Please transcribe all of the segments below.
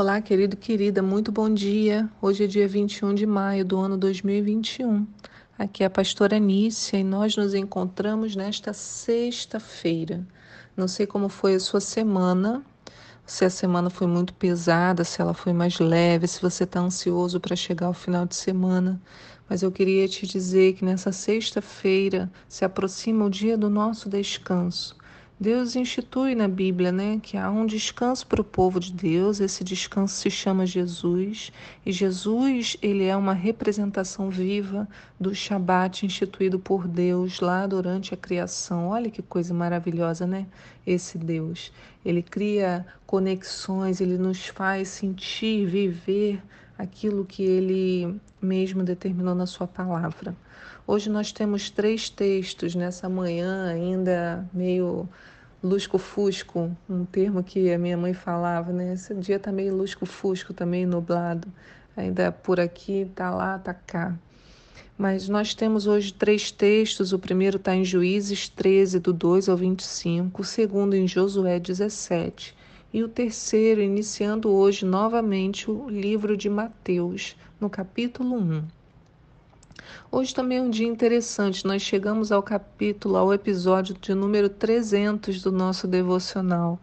Olá, querido, querida, muito bom dia. Hoje é dia 21 de maio do ano 2021. Aqui é a pastora Nícia e nós nos encontramos nesta sexta-feira. Não sei como foi a sua semana, se a semana foi muito pesada, se ela foi mais leve, se você está ansioso para chegar ao final de semana. Mas eu queria te dizer que nessa sexta-feira se aproxima o dia do nosso descanso. Deus institui na Bíblia, né, que há um descanso para o povo de Deus. Esse descanso se chama Jesus, e Jesus, ele é uma representação viva do Shabat instituído por Deus lá durante a criação. Olha que coisa maravilhosa, né? Esse Deus. Ele cria conexões, ele nos faz sentir, viver aquilo que ele mesmo determinou na sua palavra. Hoje nós temos três textos nessa manhã, ainda meio lusco-fusco, um termo que a minha mãe falava, né? Esse dia está meio lusco-fusco, meio nublado. Ainda por aqui, tá lá, tá cá. Mas nós temos hoje três textos. O primeiro está em Juízes 13, do 2 ao 25. O segundo em Josué 17. E o terceiro, iniciando hoje novamente o livro de Mateus, no capítulo 1. Hoje também é um dia interessante. Nós chegamos ao capítulo, ao episódio de número 300 do nosso devocional.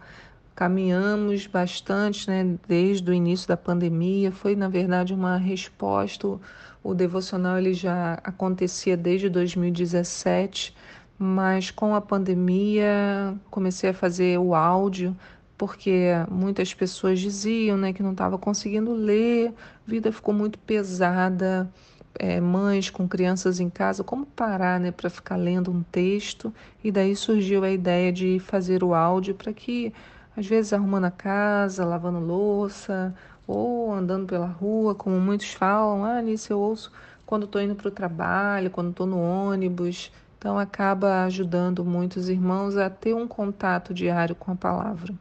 Caminhamos bastante, né, desde o início da pandemia. Foi, na verdade, uma resposta. O devocional ele já acontecia desde 2017, mas com a pandemia comecei a fazer o áudio porque muitas pessoas diziam né, que não estava conseguindo ler, a vida ficou muito pesada é, mães com crianças em casa, como parar né, para ficar lendo um texto. E daí surgiu a ideia de fazer o áudio para que, às vezes, arrumando a casa, lavando louça ou andando pela rua, como muitos falam, ah, nisso eu ouço quando estou indo para o trabalho, quando estou no ônibus. Então, acaba ajudando muitos irmãos a ter um contato diário com a palavra.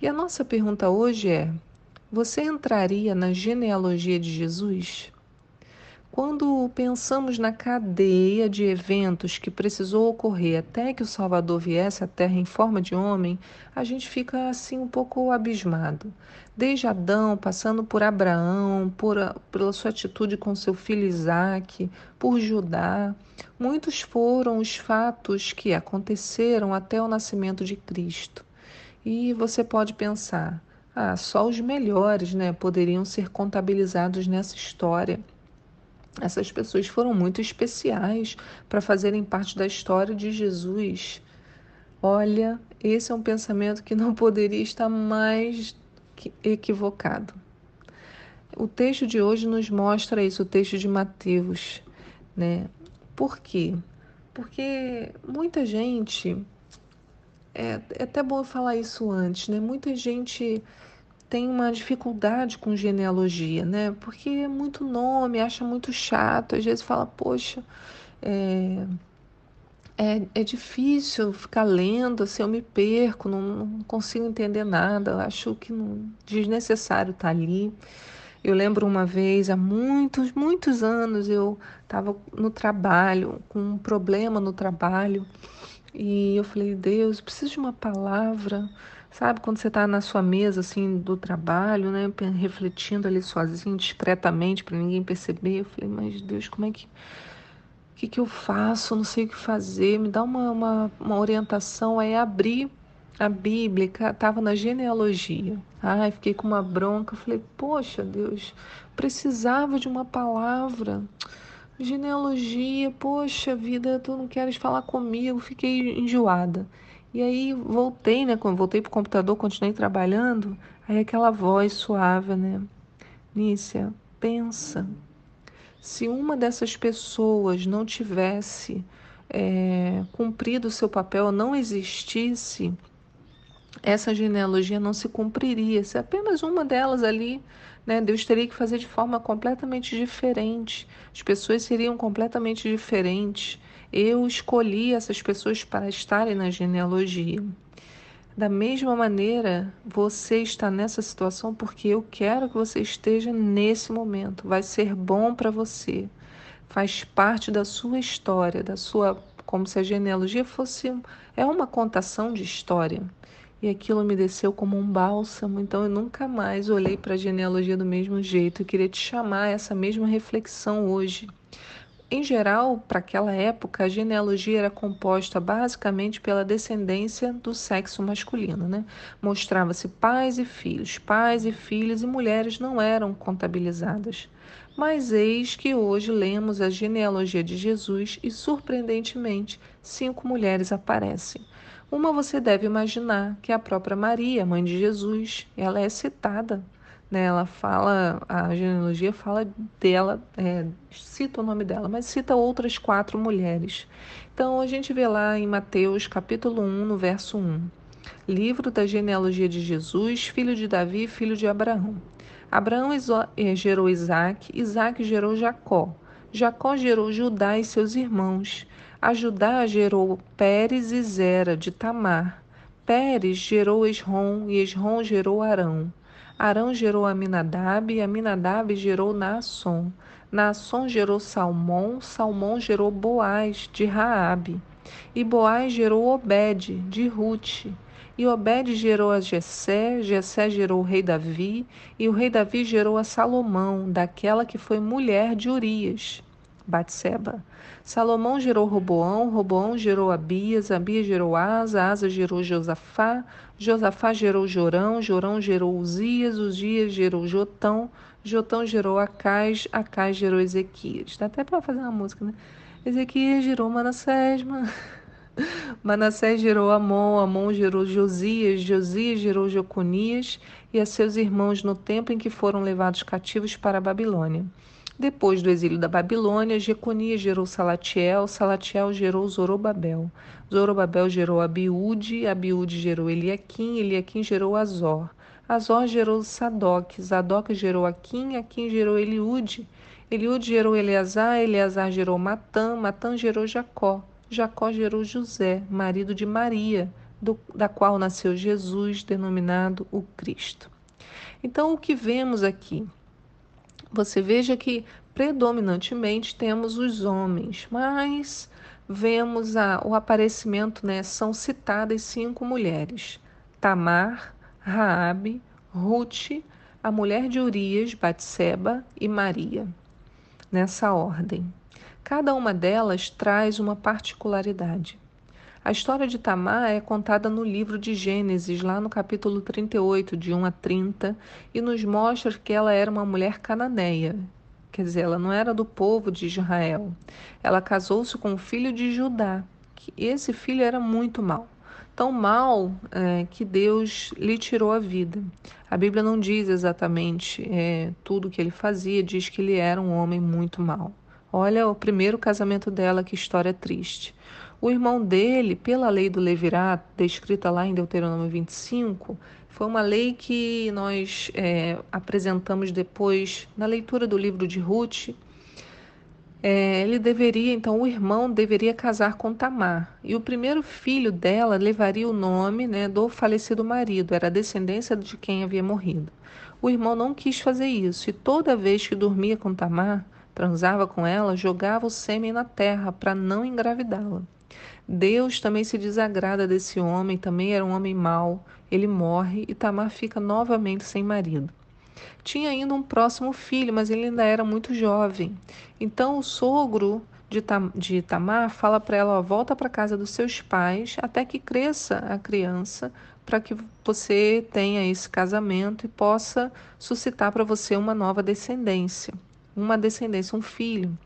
E a nossa pergunta hoje é: você entraria na genealogia de Jesus? Quando pensamos na cadeia de eventos que precisou ocorrer até que o Salvador viesse à Terra em forma de homem, a gente fica assim um pouco abismado. Desde Adão, passando por Abraão, por, pela sua atitude com seu filho Isaque, por Judá, muitos foram os fatos que aconteceram até o nascimento de Cristo. E você pode pensar, ah, só os melhores né, poderiam ser contabilizados nessa história. Essas pessoas foram muito especiais para fazerem parte da história de Jesus. Olha, esse é um pensamento que não poderia estar mais equivocado. O texto de hoje nos mostra isso, o texto de Mateus, né? Por quê? Porque muita gente é, é até bom falar isso antes, né? Muita gente tem uma dificuldade com genealogia, né? Porque é muito nome, acha muito chato, às vezes fala, poxa, é, é, é difícil ficar lendo, assim, eu me perco, não, não consigo entender nada, acho que não, desnecessário estar tá ali. Eu lembro uma vez, há muitos, muitos anos, eu estava no trabalho, com um problema no trabalho, e eu falei, Deus, preciso de uma palavra Sabe, quando você está na sua mesa, assim, do trabalho, né, refletindo ali sozinho, discretamente, para ninguém perceber, eu falei, mas Deus, como é que. O que, que eu faço? Não sei o que fazer. Me dá uma, uma, uma orientação. Aí abri a Bíblia, estava na genealogia. Ai, fiquei com uma bronca. Falei, poxa, Deus, precisava de uma palavra. Genealogia, poxa vida, tu não queres falar comigo. Fiquei enjoada. E aí voltei, né? Voltei pro computador, continuei trabalhando. Aí aquela voz suave, né? Nícia, pensa. Se uma dessas pessoas não tivesse é, cumprido o seu papel, não existisse, essa genealogia não se cumpriria. Se apenas uma delas ali, né, Deus teria que fazer de forma completamente diferente. As pessoas seriam completamente diferentes. Eu escolhi essas pessoas para estarem na genealogia. Da mesma maneira, você está nessa situação porque eu quero que você esteja nesse momento. Vai ser bom para você. Faz parte da sua história, da sua, como se a genealogia fosse é uma contação de história. e aquilo me desceu como um bálsamo. Então eu nunca mais olhei para a genealogia do mesmo jeito. Eu queria te chamar a essa mesma reflexão hoje. Em geral, para aquela época, a genealogia era composta basicamente pela descendência do sexo masculino. Né? Mostrava-se pais e filhos, pais e filhos, e mulheres não eram contabilizadas. Mas eis que hoje lemos a genealogia de Jesus e, surpreendentemente, cinco mulheres aparecem. Uma você deve imaginar que é a própria Maria, mãe de Jesus. Ela é citada né? Ela fala, a genealogia fala dela, é, cita o nome dela, mas cita outras quatro mulheres. Então a gente vê lá em Mateus capítulo 1, no verso 1. Livro da genealogia de Jesus, filho de Davi, filho de Abraão. Abraão é, gerou Isaac, Isaac gerou Jacó. Jacó gerou Judá e seus irmãos. A Judá gerou Pérez e Zera de Tamar. Pérez gerou Esrom e Esrom gerou Arão. Arão gerou Aminadab, e Aminadab gerou Naasson. Naasson gerou Salmão, Salmão gerou Boaz, de Raabe. E Boaz gerou Obed, de Ruth. E Obed gerou a Jessé, Jessé gerou o rei Davi, e o rei Davi gerou a Salomão, daquela que foi mulher de Urias. Batseba. Salomão gerou Roboão, Roboão gerou Abias, Abias gerou Asa, Asa gerou Josafá, Josafá gerou Jorão, Jorão gerou Uzias, Uzias gerou Jotão, Jotão gerou Acais, Acais gerou Ezequias. Dá até para fazer uma música, né? Ezequias gerou Manassés. Manassés gerou Amon, Amon gerou Josias, Josias gerou Joconias e a seus irmãos no tempo em que foram levados cativos para a Babilônia. Depois do exílio da Babilônia, Jeconias gerou Salatiel, Salatiel gerou Zorobabel. Zorobabel gerou Abiúde, Abiúde gerou Eliaquim, Eliaquim gerou Azor. Azor gerou Sadoc, Sadoc gerou Aquim, Aquim gerou Eliúde. Eliúde gerou Eleazar, Eleazar gerou Matã, Matã gerou Jacó. Jacó gerou José, marido de Maria, do, da qual nasceu Jesus, denominado o Cristo. Então, o que vemos aqui? Você veja que predominantemente temos os homens, mas vemos a, o aparecimento, né? São citadas cinco mulheres: Tamar, Raabe, Ruth, a mulher de Urias, Batseba e Maria. Nessa ordem. Cada uma delas traz uma particularidade. A história de Tamar é contada no livro de Gênesis, lá no capítulo 38, de 1 a 30, e nos mostra que ela era uma mulher cananeia. Quer dizer, ela não era do povo de Israel. Ela casou-se com o filho de Judá, que esse filho era muito mau. Tão mal é, que Deus lhe tirou a vida. A Bíblia não diz exatamente é, tudo o que ele fazia, diz que ele era um homem muito mau. Olha o primeiro casamento dela, que história triste. O irmão dele, pela lei do Levirato, descrita lá em Deuteronômio 25, foi uma lei que nós é, apresentamos depois na leitura do livro de Ruth. É, ele deveria, então, o irmão deveria casar com Tamar. E o primeiro filho dela levaria o nome né, do falecido marido, era descendência de quem havia morrido. O irmão não quis fazer isso, e toda vez que dormia com Tamar, transava com ela, jogava o sêmen na terra para não engravidá-la. Deus também se desagrada desse homem, também era um homem mau. Ele morre e Tamar fica novamente sem marido. Tinha ainda um próximo filho, mas ele ainda era muito jovem. Então o sogro de, Tam de Tamar fala para ela: ó, volta para casa dos seus pais até que cresça a criança, para que você tenha esse casamento e possa suscitar para você uma nova descendência, uma descendência, um filho.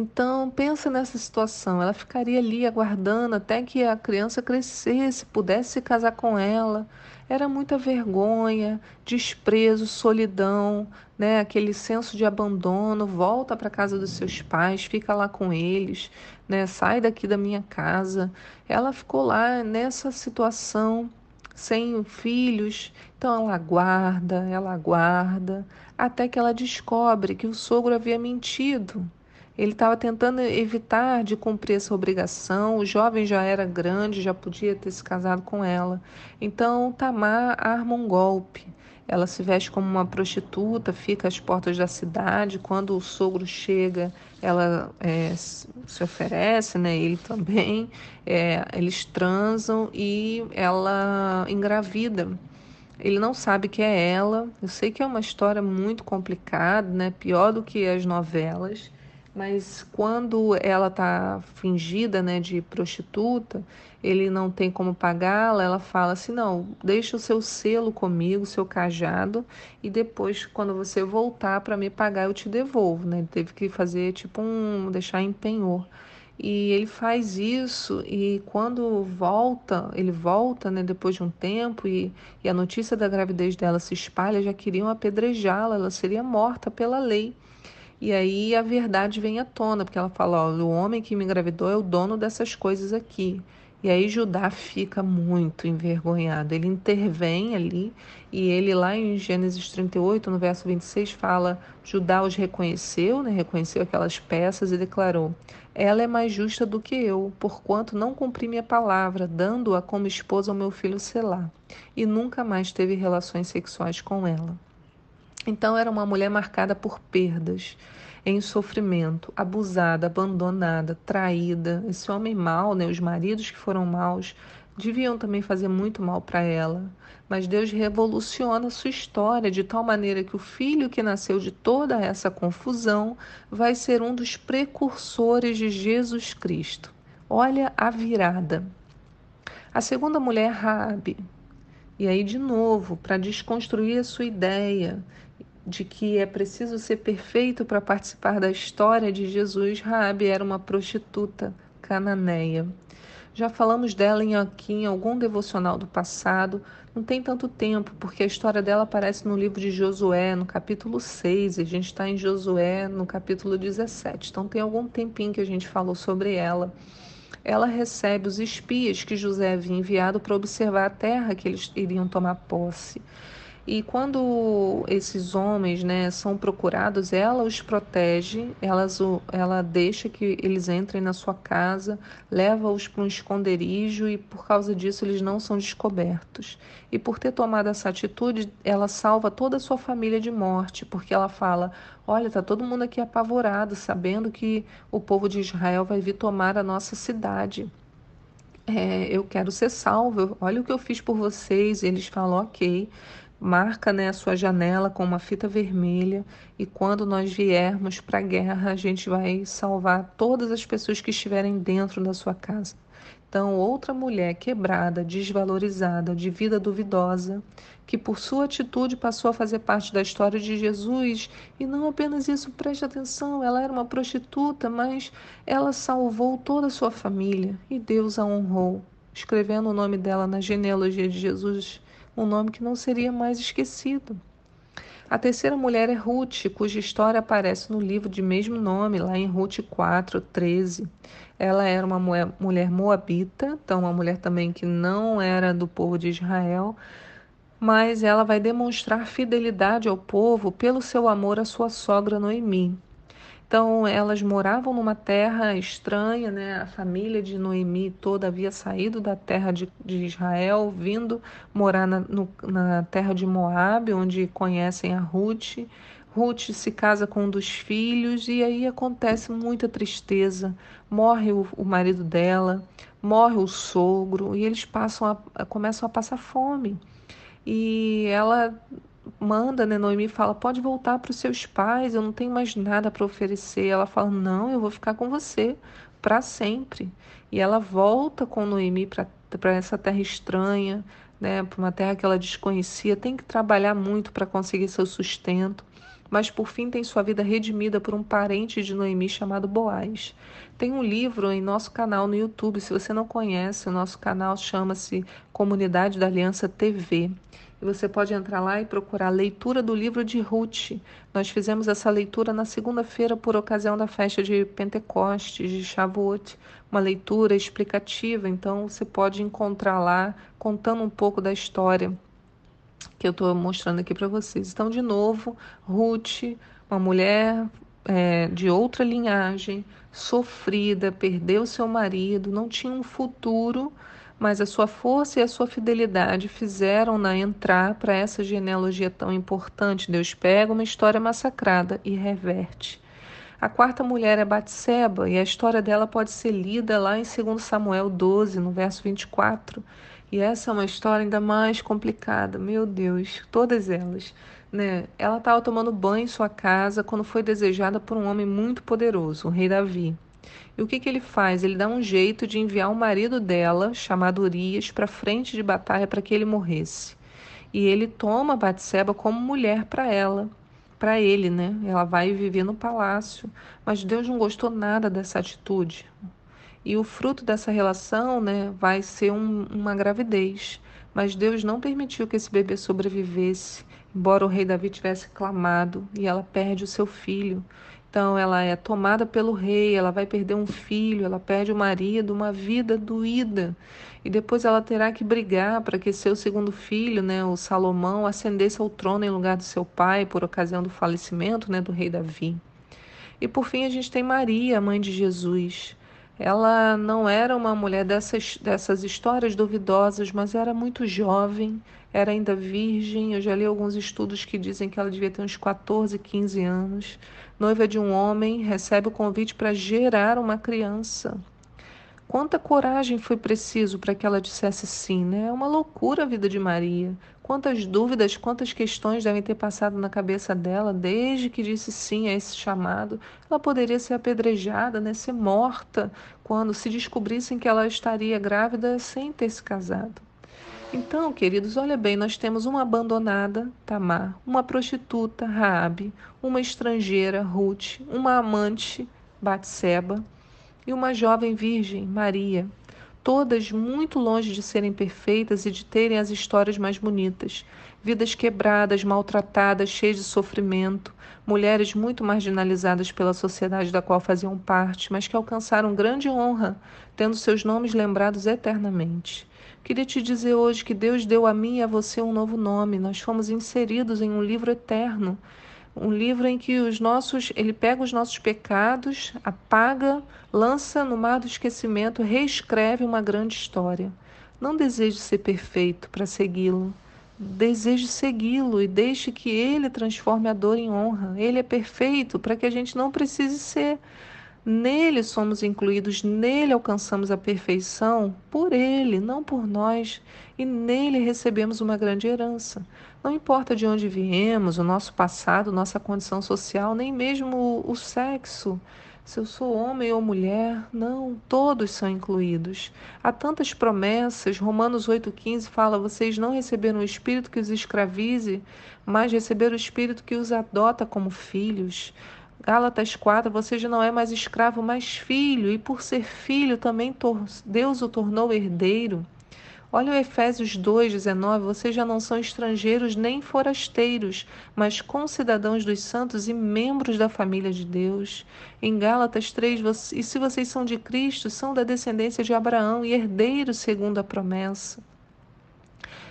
Então, pensa nessa situação. Ela ficaria ali aguardando até que a criança crescesse, pudesse se casar com ela. Era muita vergonha, desprezo, solidão, né? aquele senso de abandono. Volta para casa dos seus pais, fica lá com eles, né? sai daqui da minha casa. Ela ficou lá nessa situação, sem filhos. Então, ela aguarda, ela aguarda, até que ela descobre que o sogro havia mentido ele estava tentando evitar de cumprir essa obrigação. O jovem já era grande, já podia ter se casado com ela. Então Tamar arma um golpe. ela se veste como uma prostituta, fica às portas da cidade. Quando o sogro chega, ela é, se oferece, né? Ele também. É, eles transam e ela engravida. Ele não sabe que é ela. Eu sei que é uma história muito complicada, né? Pior do que as novelas. Mas quando ela está fingida né, de prostituta, ele não tem como pagá-la, ela fala assim: não, deixa o seu selo comigo, o seu cajado, e depois, quando você voltar para me pagar, eu te devolvo. Né? Ele teve que fazer tipo um. deixar em penhor. E ele faz isso e quando volta, ele volta, né, depois de um tempo e, e a notícia da gravidez dela se espalha, já queriam apedrejá-la, ela seria morta pela lei. E aí a verdade vem à tona, porque ela fala: ó, o homem que me engravidou é o dono dessas coisas aqui. E aí Judá fica muito envergonhado. Ele intervém ali e ele lá em Gênesis 38, no verso 26, fala: Judá os reconheceu, né? reconheceu aquelas peças e declarou: Ela é mais justa do que eu, porquanto não cumpri minha palavra, dando-a como esposa ao meu filho Selá, e nunca mais teve relações sexuais com ela. Então era uma mulher marcada por perdas, em sofrimento, abusada, abandonada, traída. Esse homem mau, né, os maridos que foram maus, deviam também fazer muito mal para ela. Mas Deus revoluciona sua história de tal maneira que o filho que nasceu de toda essa confusão vai ser um dos precursores de Jesus Cristo. Olha a virada. A segunda mulher, Raabe. E aí de novo, para desconstruir a sua ideia de que é preciso ser perfeito para participar da história de Jesus, Raabe era uma prostituta cananeia. Já falamos dela em, aqui em algum devocional do passado, não tem tanto tempo, porque a história dela aparece no livro de Josué, no capítulo 6, e a gente está em Josué no capítulo 17. Então tem algum tempinho que a gente falou sobre ela. Ela recebe os espias que José havia enviado para observar a terra que eles iriam tomar posse. E quando esses homens né, são procurados, ela os protege, ela deixa que eles entrem na sua casa, leva-os para um esconderijo e por causa disso eles não são descobertos. E por ter tomado essa atitude, ela salva toda a sua família de morte, porque ela fala: Olha, está todo mundo aqui apavorado, sabendo que o povo de Israel vai vir tomar a nossa cidade. É, eu quero ser salvo, olha o que eu fiz por vocês. E eles falam: Ok marca né, a sua janela com uma fita vermelha e quando nós viermos para a guerra, a gente vai salvar todas as pessoas que estiverem dentro da sua casa. Então, outra mulher quebrada, desvalorizada, de vida duvidosa, que por sua atitude passou a fazer parte da história de Jesus, e não apenas isso, preste atenção, ela era uma prostituta, mas ela salvou toda a sua família e Deus a honrou, escrevendo o nome dela na genealogia de Jesus um nome que não seria mais esquecido. A terceira mulher é Ruth, cuja história aparece no livro de mesmo nome, lá em Ruth 4, 13. Ela era uma mulher moabita, então uma mulher também que não era do povo de Israel, mas ela vai demonstrar fidelidade ao povo pelo seu amor à sua sogra Noemi. Então, elas moravam numa terra estranha, né? A família de Noemi toda havia saído da terra de, de Israel, vindo morar na, no, na terra de Moabe, onde conhecem a Ruth. Ruth se casa com um dos filhos e aí acontece muita tristeza. Morre o, o marido dela, morre o sogro e eles passam a, começam a passar fome. E ela manda, né? Noemi fala: pode voltar para os seus pais, eu não tenho mais nada para oferecer. Ela fala: não, eu vou ficar com você para sempre. E ela volta com Noemi para essa terra estranha, né? Para uma terra que ela desconhecia. Tem que trabalhar muito para conseguir seu sustento. Mas por fim tem sua vida redimida por um parente de Noemi chamado Boaz. Tem um livro em nosso canal no YouTube. Se você não conhece, o nosso canal chama-se Comunidade da Aliança TV. E você pode entrar lá e procurar a leitura do livro de Ruth. Nós fizemos essa leitura na segunda-feira por ocasião da festa de Pentecostes, de Shavuot, uma leitura explicativa. Então você pode encontrar lá contando um pouco da história que eu estou mostrando aqui para vocês. Então, de novo, Ruth, uma mulher é, de outra linhagem, sofrida, perdeu seu marido, não tinha um futuro mas a sua força e a sua fidelidade fizeram-na entrar para essa genealogia tão importante. Deus pega uma história massacrada e reverte. A quarta mulher é Batseba e a história dela pode ser lida lá em 2 Samuel 12, no verso 24. E essa é uma história ainda mais complicada, meu Deus, todas elas. Né? Ela estava tomando banho em sua casa quando foi desejada por um homem muito poderoso, o rei Davi. E o que, que ele faz? Ele dá um jeito de enviar o marido dela, chamado Urias, para frente de batalha para que ele morresse. E ele toma Batseba como mulher para ela para ele, né? Ela vai viver no palácio, mas Deus não gostou nada dessa atitude. E o fruto dessa relação, né, vai ser um, uma gravidez. Mas Deus não permitiu que esse bebê sobrevivesse, embora o rei Davi tivesse clamado, e ela perde o seu filho. Então ela é tomada pelo rei, ela vai perder um filho, ela perde o marido, uma vida doída. E depois ela terá que brigar para que seu segundo filho, né, o Salomão, ascendesse ao trono em lugar do seu pai por ocasião do falecimento, né, do rei Davi. E por fim a gente tem Maria, mãe de Jesus. Ela não era uma mulher dessas, dessas histórias duvidosas, mas era muito jovem, era ainda virgem. Eu já li alguns estudos que dizem que ela devia ter uns 14, 15 anos. Noiva de um homem, recebe o convite para gerar uma criança. Quanta coragem foi preciso para que ela dissesse sim, né? É uma loucura a vida de Maria. Quantas dúvidas, quantas questões devem ter passado na cabeça dela desde que disse sim a esse chamado. Ela poderia ser apedrejada, né? ser morta, quando se descobrissem que ela estaria grávida sem ter se casado. Então, queridos, olha bem, nós temos uma abandonada, Tamar, uma prostituta, Raabe, uma estrangeira, Ruth, uma amante, Batseba, e uma jovem virgem, Maria, todas muito longe de serem perfeitas e de terem as histórias mais bonitas. Vidas quebradas, maltratadas, cheias de sofrimento, mulheres muito marginalizadas pela sociedade da qual faziam parte, mas que alcançaram grande honra, tendo seus nomes lembrados eternamente. Queria te dizer hoje que Deus deu a mim e a você um novo nome. Nós fomos inseridos em um livro eterno, um livro em que os nossos, ele pega os nossos pecados, apaga, lança no mar do esquecimento, reescreve uma grande história. Não deseje ser perfeito para segui-lo. Deseje segui-lo e deixe que ele transforme a dor em honra. Ele é perfeito para que a gente não precise ser. Nele somos incluídos, nele alcançamos a perfeição, por ele, não por nós, e nele recebemos uma grande herança. Não importa de onde viemos, o nosso passado, nossa condição social, nem mesmo o, sexo, se eu sou homem ou mulher, não, todos são incluídos. Há tantas promessas, Romanos 8,15 fala: vocês não receberam o Espírito que os escravize, mas receberam o Espírito que os adota como filhos. Gálatas 4, você já não é mais escravo, mas filho, e por ser filho também Deus o tornou herdeiro. Olha o Efésios 2,19: vocês já não são estrangeiros nem forasteiros, mas concidadãos dos santos e membros da família de Deus. Em Gálatas 3, e se vocês são de Cristo, são da descendência de Abraão e herdeiros segundo a promessa.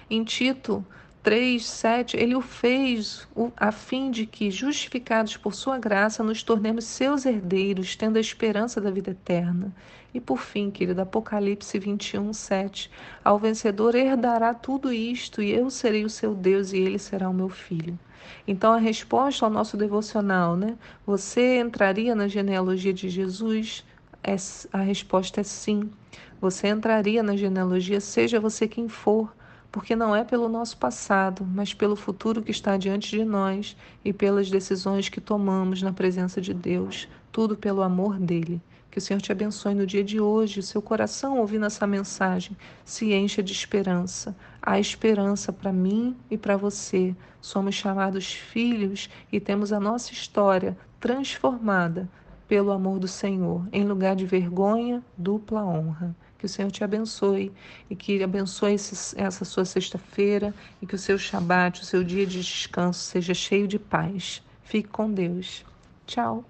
Em Tito 3, 7, ele o fez a fim de que, justificados por sua graça, nos tornemos seus herdeiros, tendo a esperança da vida eterna. E por fim, querido, Apocalipse 21, 7, ao vencedor herdará tudo isto, e eu serei o seu Deus, e ele será o meu filho. Então, a resposta ao nosso devocional, né? Você entraria na genealogia de Jesus? É, a resposta é sim. Você entraria na genealogia, seja você quem for porque não é pelo nosso passado, mas pelo futuro que está diante de nós e pelas decisões que tomamos na presença de Deus, tudo pelo amor dele. Que o Senhor te abençoe no dia de hoje, seu coração ouvindo essa mensagem se encha de esperança. Há esperança para mim e para você. Somos chamados filhos e temos a nossa história transformada pelo amor do Senhor. Em lugar de vergonha, dupla honra. Que o Senhor te abençoe e que abençoe essa sua sexta-feira e que o seu Shabat, o seu dia de descanso, seja cheio de paz. Fique com Deus. Tchau.